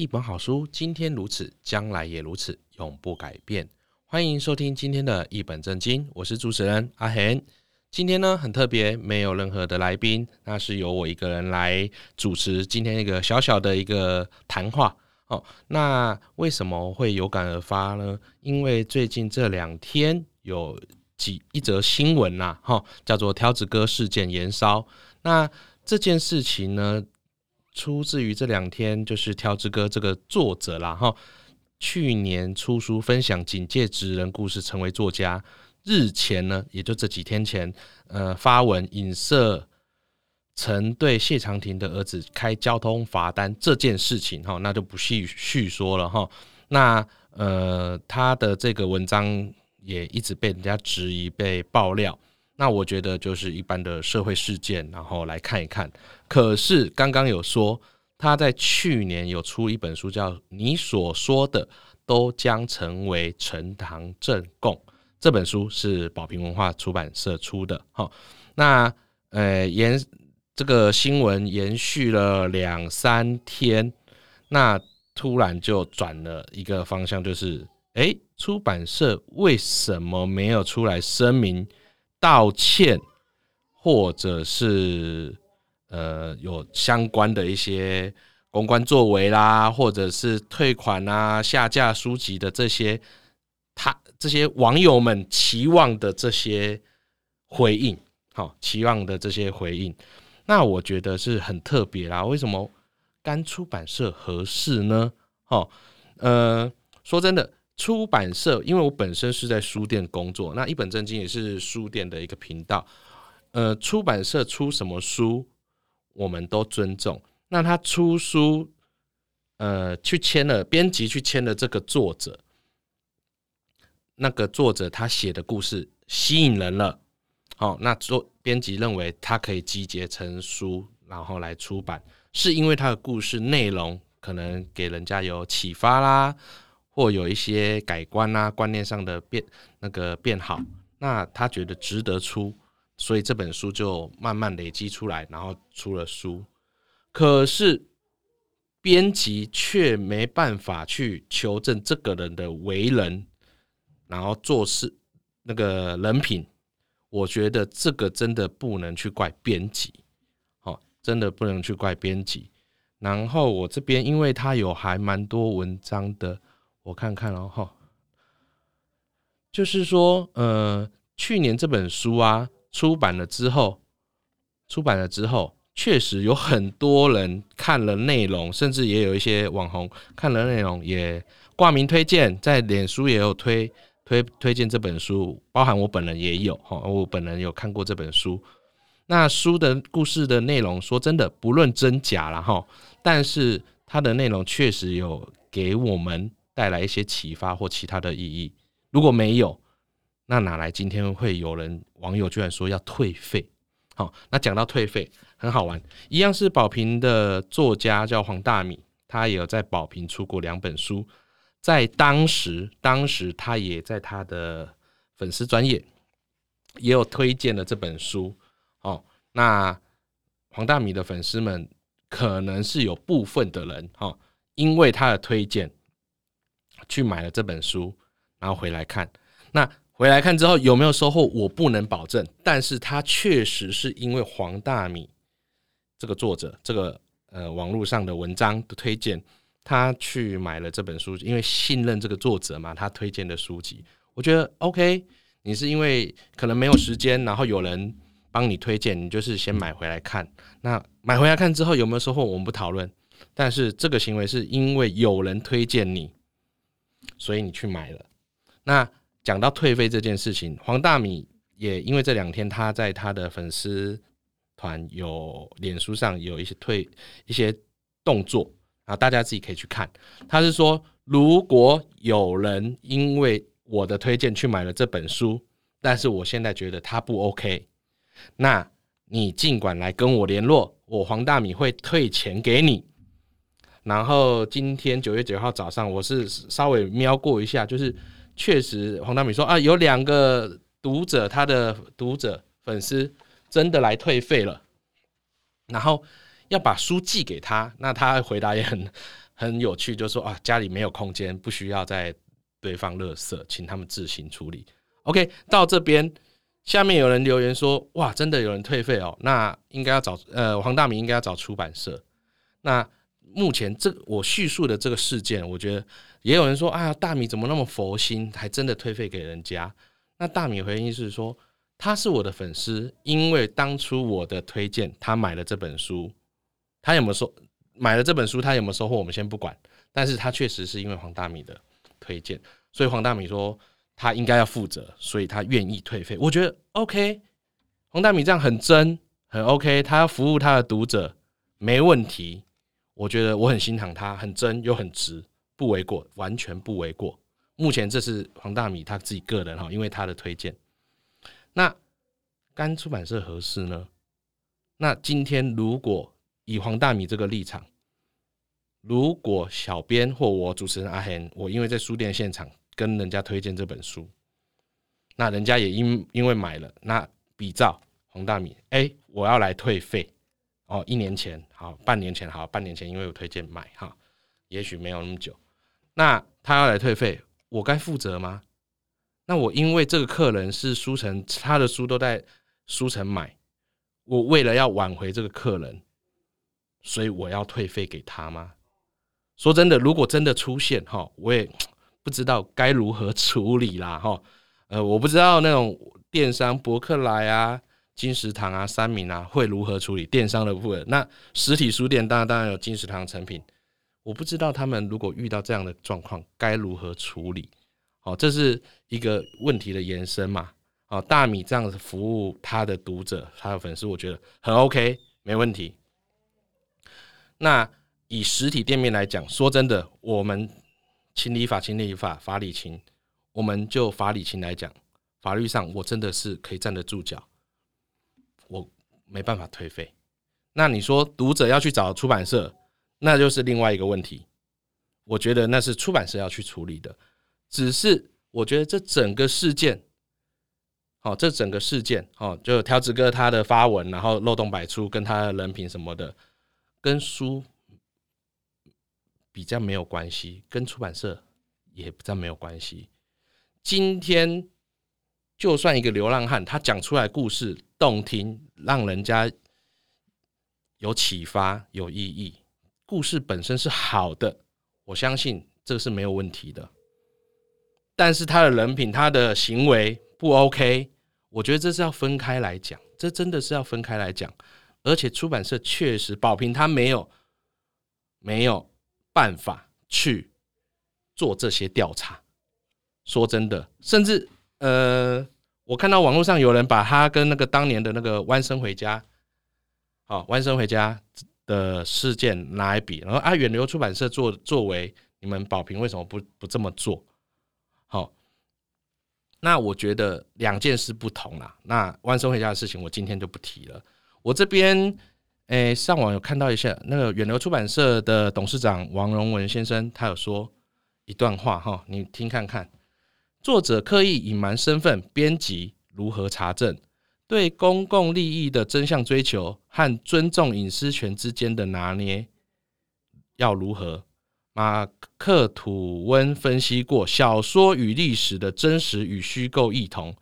一本好书，今天如此，将来也如此，永不改变。欢迎收听今天的一本正经，我是主持人阿贤。今天呢很特别，没有任何的来宾，那是由我一个人来主持今天一个小小的一个谈话。哦，那为什么会有感而发呢？因为最近这两天有几一则新闻呐，哈，叫做挑子哥事件延烧。那这件事情呢，出自于这两天，就是挑子哥这个作者啦，哈，去年出书分享警戒职人故事，成为作家。日前呢，也就这几天前，呃，发文影射曾对谢长廷的儿子开交通罚单这件事情，哈，那就不细叙说了，哈。那呃，他的这个文章也一直被人家质疑、被爆料。那我觉得就是一般的社会事件，然后来看一看。可是刚刚有说他在去年有出一本书，叫《你所说的都将成为呈堂证供》。这本书是宝瓶文化出版社出的。哈，那呃延这个新闻延续了两三天，那突然就转了一个方向，就是诶，出版社为什么没有出来声明？道歉，或者是呃有相关的一些公关作为啦，或者是退款啊、下架书籍的这些，他这些网友们期望的这些回应，好，期望的这些回应，那我觉得是很特别啦。为什么干出版社合适呢？好，呃，说真的。出版社，因为我本身是在书店工作，那一本正经也是书店的一个频道。呃，出版社出什么书，我们都尊重。那他出书，呃，去签了编辑，去签了这个作者，那个作者他写的故事吸引人了，好，那作编辑认为他可以集结成书，然后来出版，是因为他的故事内容可能给人家有启发啦。或有一些改观啊，观念上的变那个变好，那他觉得值得出，所以这本书就慢慢累积出来，然后出了书。可是编辑却没办法去求证这个人的为人，然后做事那个人品，我觉得这个真的不能去怪编辑，哦，真的不能去怪编辑。然后我这边，因为他有还蛮多文章的。我看看哦，哈，就是说，呃，去年这本书啊出版了之后，出版了之后，确实有很多人看了内容，甚至也有一些网红看了内容也挂名推荐，在脸书也有推推推荐这本书，包含我本人也有哈，我本人有看过这本书。那书的故事的内容，说真的，不论真假了哈，但是它的内容确实有给我们。带来一些启发或其他的意义，如果没有，那哪来今天会有人网友居然说要退费？好，那讲到退费很好玩，一样是宝瓶的作家叫黄大米，他也有在宝瓶出过两本书，在当时，当时他也在他的粉丝专业也有推荐了这本书。哦，那黄大米的粉丝们可能是有部分的人，哈，因为他的推荐。去买了这本书，然后回来看。那回来看之后有没有收获？我不能保证。但是他确实是因为黄大米这个作者，这个呃网络上的文章的推荐，他去买了这本书，因为信任这个作者嘛，他推荐的书籍，我觉得 OK。你是因为可能没有时间，然后有人帮你推荐，你就是先买回来看。那买回来看之后有没有收获？我们不讨论。但是这个行为是因为有人推荐你。所以你去买了。那讲到退费这件事情，黄大米也因为这两天他在他的粉丝团有脸书上有一些退一些动作啊，大家自己可以去看。他是说，如果有人因为我的推荐去买了这本书，但是我现在觉得他不 OK，那你尽管来跟我联络，我黄大米会退钱给你。然后今天九月九号早上，我是稍微瞄过一下，就是确实黄大米说啊，有两个读者，他的读者粉丝真的来退费了，然后要把书寄给他，那他回答也很 很有趣，就说啊，家里没有空间，不需要再堆放垃圾，请他们自行处理。OK，到这边下面有人留言说，哇，真的有人退费哦，那应该要找呃黄大明应该要找出版社。那目前这我叙述的这个事件，我觉得也有人说啊，大米怎么那么佛心，还真的退费给人家？那大米回应是说，他是我的粉丝，因为当初我的推荐，他买了这本书，他有没有收买了这本书，他有没有收获？我们先不管，但是他确实是因为黄大米的推荐，所以黄大米说他应该要负责，所以他愿意退费。我觉得 OK，黄大米这样很真，很 OK，他要服务他的读者，没问题。我觉得我很心疼他，很真又很直，不为过，完全不为过。目前这是黄大米他自己个人哈，因为他的推荐。那跟出版社合适呢？那今天如果以黄大米这个立场，如果小编或我主持人阿贤，我因为在书店现场跟人家推荐这本书，那人家也因因为买了，那比照黄大米，哎、我要来退费。哦，一年前好，半年前好，半年前因为我推荐买哈，也许没有那么久。那他要来退费，我该负责吗？那我因为这个客人是书城，他的书都在书城买，我为了要挽回这个客人，所以我要退费给他吗？说真的，如果真的出现哈，我也不知道该如何处理啦哈。呃，我不知道那种电商博客来啊。金石堂啊，三民啊，会如何处理电商的部分？那实体书店当然当然有金石堂成品，我不知道他们如果遇到这样的状况该如何处理。好，这是一个问题的延伸嘛。好，大米这样子服务他的读者、他的粉丝，我觉得很 OK，没问题。那以实体店面来讲，说真的，我们情理法，情理法，法理情，我们就法理情来讲，法律上我真的是可以站得住脚。我没办法退费，那你说读者要去找出版社，那就是另外一个问题。我觉得那是出版社要去处理的。只是我觉得这整个事件，好，这整个事件，哦，就条子哥他的发文，然后漏洞百出，跟他的人品什么的，跟书比较没有关系，跟出版社也比较没有关系。今天。就算一个流浪汉，他讲出来故事动听，让人家有启发、有意义，故事本身是好的，我相信这是没有问题的。但是他的人品、他的行为不 OK，我觉得这是要分开来讲，这真的是要分开来讲。而且出版社确实宝平他没有没有办法去做这些调查。说真的，甚至。呃，我看到网络上有人把他跟那个当年的那个《弯生回家》好，《弯生回家》的事件拿来比，然后啊，远流出版社作作为你们宝瓶为什么不不这么做？好，那我觉得两件事不同啦。那《弯生回家》的事情我今天就不提了。我这边诶、上网有看到一下那个远流出版社的董事长王荣文先生，他有说一段话哈，你听看看。作者刻意隐瞒身份，编辑如何查证？对公共利益的真相追求和尊重隐私权之间的拿捏要如何？马克吐温分析过，小说与历史的真实与虚构异同，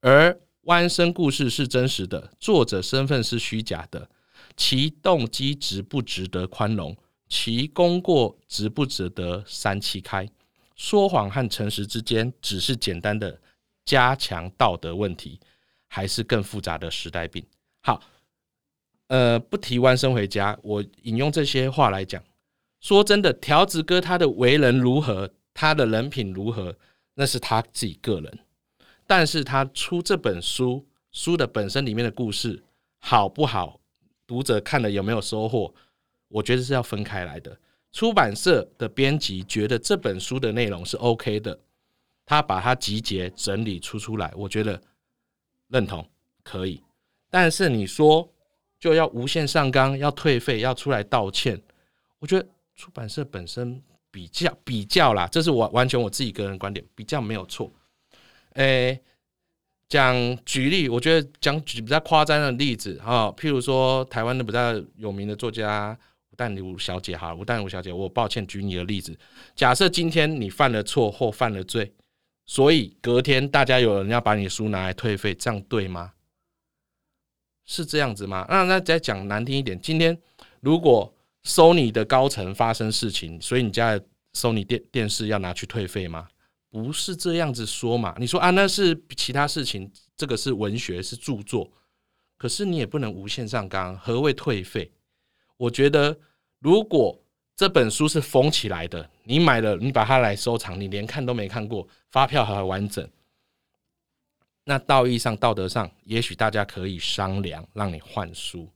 而弯生故事是真实的，作者身份是虚假的，其动机值不值得宽容？其功过值不值得三七开？说谎和诚实之间只是简单的加强道德问题，还是更复杂的时代病？好，呃，不提弯身回家，我引用这些话来讲。说真的，条子哥他的为人如何，他的人品如何，那是他自己个人。但是他出这本书，书的本身里面的故事好不好，读者看了有没有收获？我觉得是要分开来的。出版社的编辑觉得这本书的内容是 OK 的，他把它集结整理出出来，我觉得认同可以。但是你说就要无限上纲，要退费，要出来道歉，我觉得出版社本身比较比较啦，这是我完全我自己个人观点，比较没有错。诶、讲举例，我觉得讲举比较夸张的例子哈，譬如说台湾的比较有名的作家。吴淡如小姐哈，吴淡如小姐，我抱歉举你的例子。假设今天你犯了错或犯了罪，所以隔天大家有人要把你书拿来退费，这样对吗？是这样子吗？那那再讲难听一点，今天如果 Sony 的高层发生事情，所以你家的 Sony 电电视要拿去退费吗？不是这样子说嘛？你说啊，那是其他事情，这个是文学是著作，可是你也不能无限上纲。何谓退费？我觉得，如果这本书是封起来的，你买了，你把它来收藏，你连看都没看过，发票还完整，那道义上、道德上，也许大家可以商量，让你换书。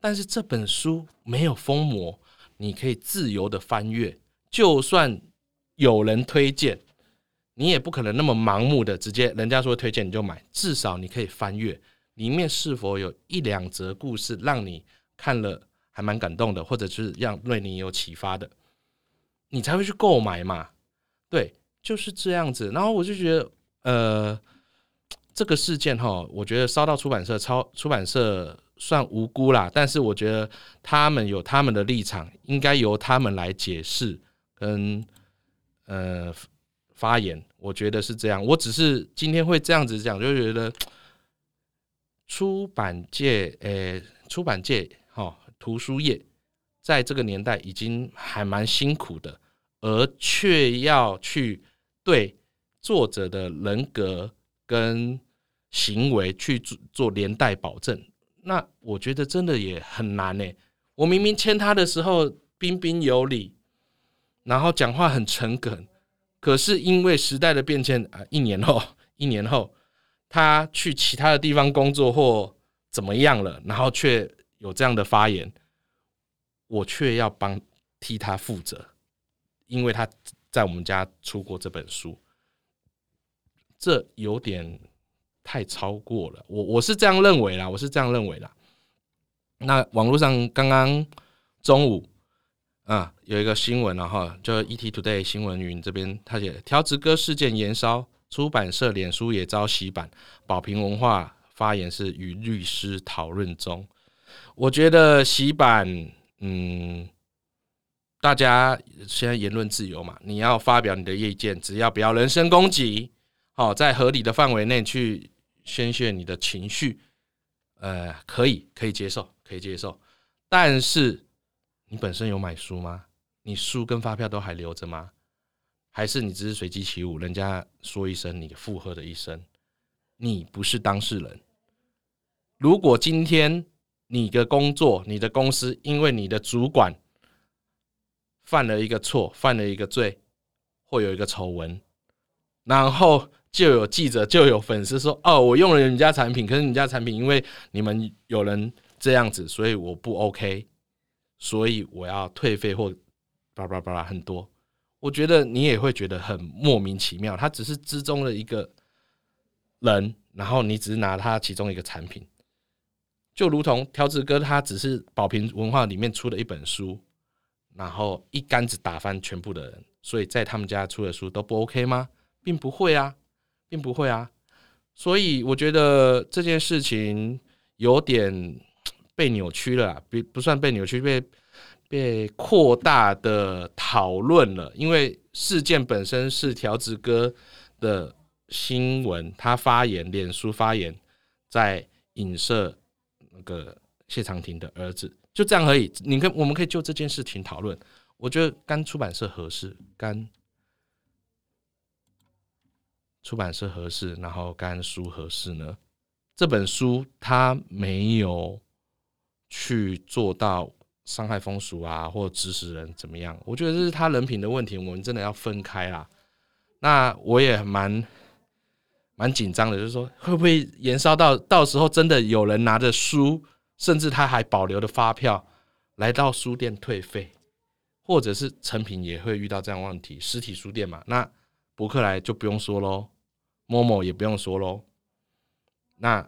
但是这本书没有封膜，你可以自由的翻阅，就算有人推荐，你也不可能那么盲目的直接人家说推荐你就买，至少你可以翻阅里面是否有一两则故事让你看了。还蛮感动的，或者是让对你有启发的，你才会去购买嘛。对，就是这样子。然后我就觉得，呃，这个事件哈，我觉得烧到出版社，超出版社算无辜啦。但是我觉得他们有他们的立场，应该由他们来解释跟呃发言。我觉得是这样。我只是今天会这样子讲，就觉得出版界，诶、出版界，哈。图书业在这个年代已经还蛮辛苦的，而却要去对作者的人格跟行为去做做连带保证，那我觉得真的也很难呢。我明明签他的时候彬彬有礼，然后讲话很诚恳，可是因为时代的变迁啊，一年后，一年后他去其他的地方工作或怎么样了，然后却。有这样的发言，我却要帮替他负责，因为他在我们家出过这本书，这有点太超过了。我我是这样认为啦，我是这样认为啦。那网络上刚刚中午啊有一个新闻了哈，就 ET Today 新闻云这边他写条子哥事件延烧，出版社脸书也遭洗版，宝平文化发言是与律师讨论中。我觉得洗版，嗯，大家现在言论自由嘛，你要发表你的意见，只要不要人身攻击，好，在合理的范围内去宣泄你的情绪，呃，可以，可以接受，可以接受。但是你本身有买书吗？你书跟发票都还留着吗？还是你只是随机起舞？人家说一声，你附和的一声，你不是当事人。如果今天。你的工作，你的公司，因为你的主管犯了一个错，犯了一个罪，会有一个丑闻，然后就有记者，就有粉丝说：“哦，我用了人家产品，可是你家产品因为你们有人这样子，所以我不 OK，所以我要退费或叭叭叭很多。”我觉得你也会觉得很莫名其妙，他只是之中的一个人，然后你只是拿他其中一个产品。就如同条子哥，他只是宝瓶文化里面出的一本书，然后一竿子打翻全部的人，所以在他们家出的书都不 OK 吗？并不会啊，并不会啊。所以我觉得这件事情有点被扭曲了，不不算被扭曲，被被扩大的讨论了。因为事件本身是条子哥的新闻，他发言，脸书发言，在影射。个谢长廷的儿子就这样而已。你看，我们可以就这件事情讨论。我觉得干出版社合适，干出版社合适，然后干书合适呢？这本书他没有去做到伤害风俗啊，或指使人怎么样？我觉得这是他人品的问题。我们真的要分开啦。那我也蛮。蛮紧张的，就是说会不会延烧到到时候真的有人拿着书，甚至他还保留的发票来到书店退费，或者是成品也会遇到这样问题。实体书店嘛，那博客来就不用说喽，Momo 也不用说喽。那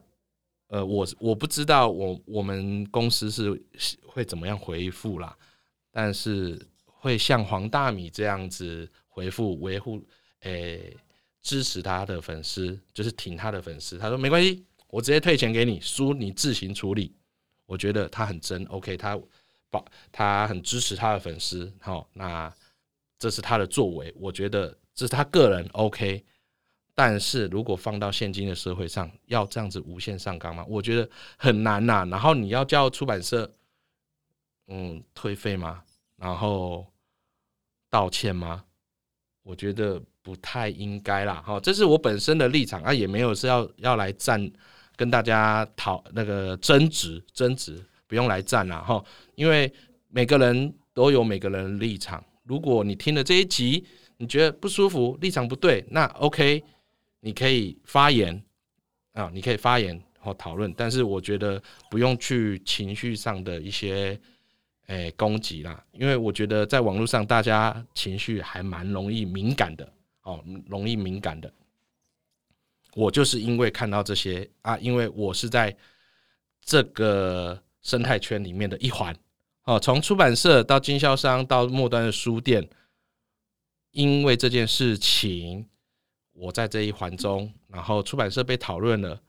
呃，我我不知道我我们公司是会怎么样回复啦，但是会像黄大米这样子回复维护诶。支持他的粉丝，就是挺他的粉丝。他说没关系，我直接退钱给你，书你自行处理。我觉得他很真，OK，他把他很支持他的粉丝，好，那这是他的作为，我觉得这是他个人 OK。但是如果放到现今的社会上，要这样子无限上纲吗？我觉得很难呐。然后你要叫出版社，嗯，退费吗？然后道歉吗？我觉得不太应该啦。哈，这是我本身的立场啊，也没有是要要来站，跟大家讨那个争执争执。不用来站了哈，因为每个人都有每个人的立场。如果你听了这一集，你觉得不舒服，立场不对，那 OK，你可以发言啊，你可以发言或讨论。但是我觉得不用去情绪上的一些诶、攻击啦，因为我觉得在网络上大家情绪还蛮容易敏感的哦，容易敏感的。我就是因为看到这些啊，因为我是在这个。生态圈里面的一环，哦，从出版社到经销商到末端的书店，因为这件事情，我在这一环中，然后出版社被讨论了，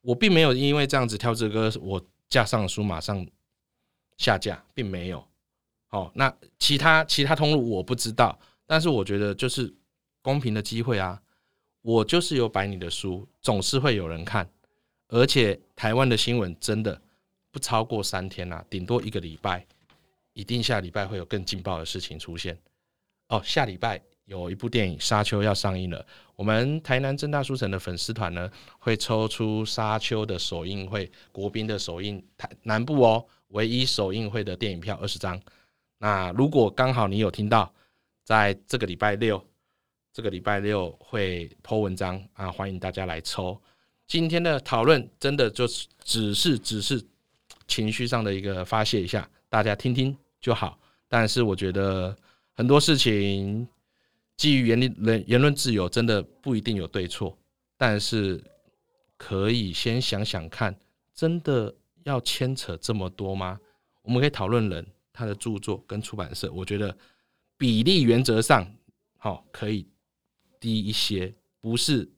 我并没有因为这样子挑这个，我架上的书马上下架，并没有。哦，那其他其他通路我不知道，但是我觉得就是公平的机会啊，我就是有摆你的书，总是会有人看，而且台湾的新闻真的。不超过三天啦、顶多一个礼拜，一定下礼拜会有更劲爆的事情出现。哦，下礼拜有一部电影《沙丘》要上映了，我们台南正大书城的粉丝团呢会抽出《沙丘》的首映会，国宾的首映台南部哦，唯一首映会的电影票二十张。那如果刚好你有听到，在这个礼拜六，这个礼拜六会 po 文章啊，欢迎大家来抽。今天的讨论真的就是只是只是。情绪上的一个发泄一下，大家听听就好。但是我觉得很多事情基于言论言论自由，真的不一定有对错。但是可以先想想看，真的要牵扯这么多吗？我们可以讨论人他的著作跟出版社，我觉得比例原则上好可以低一些，不是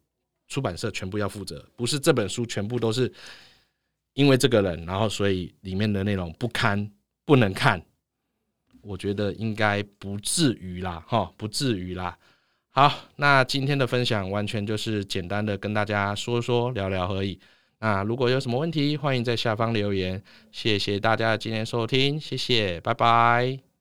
出版社全部要负责，不是这本书全部都是。因为这个人，然后所以里面的内容不堪，不能看。我觉得应该不至于啦，哈，不至于啦。好，那今天的分享完全就是简单的跟大家说说聊聊而已。那如果有什么问题，欢迎在下方留言。谢谢大家今天收听，谢谢，拜拜。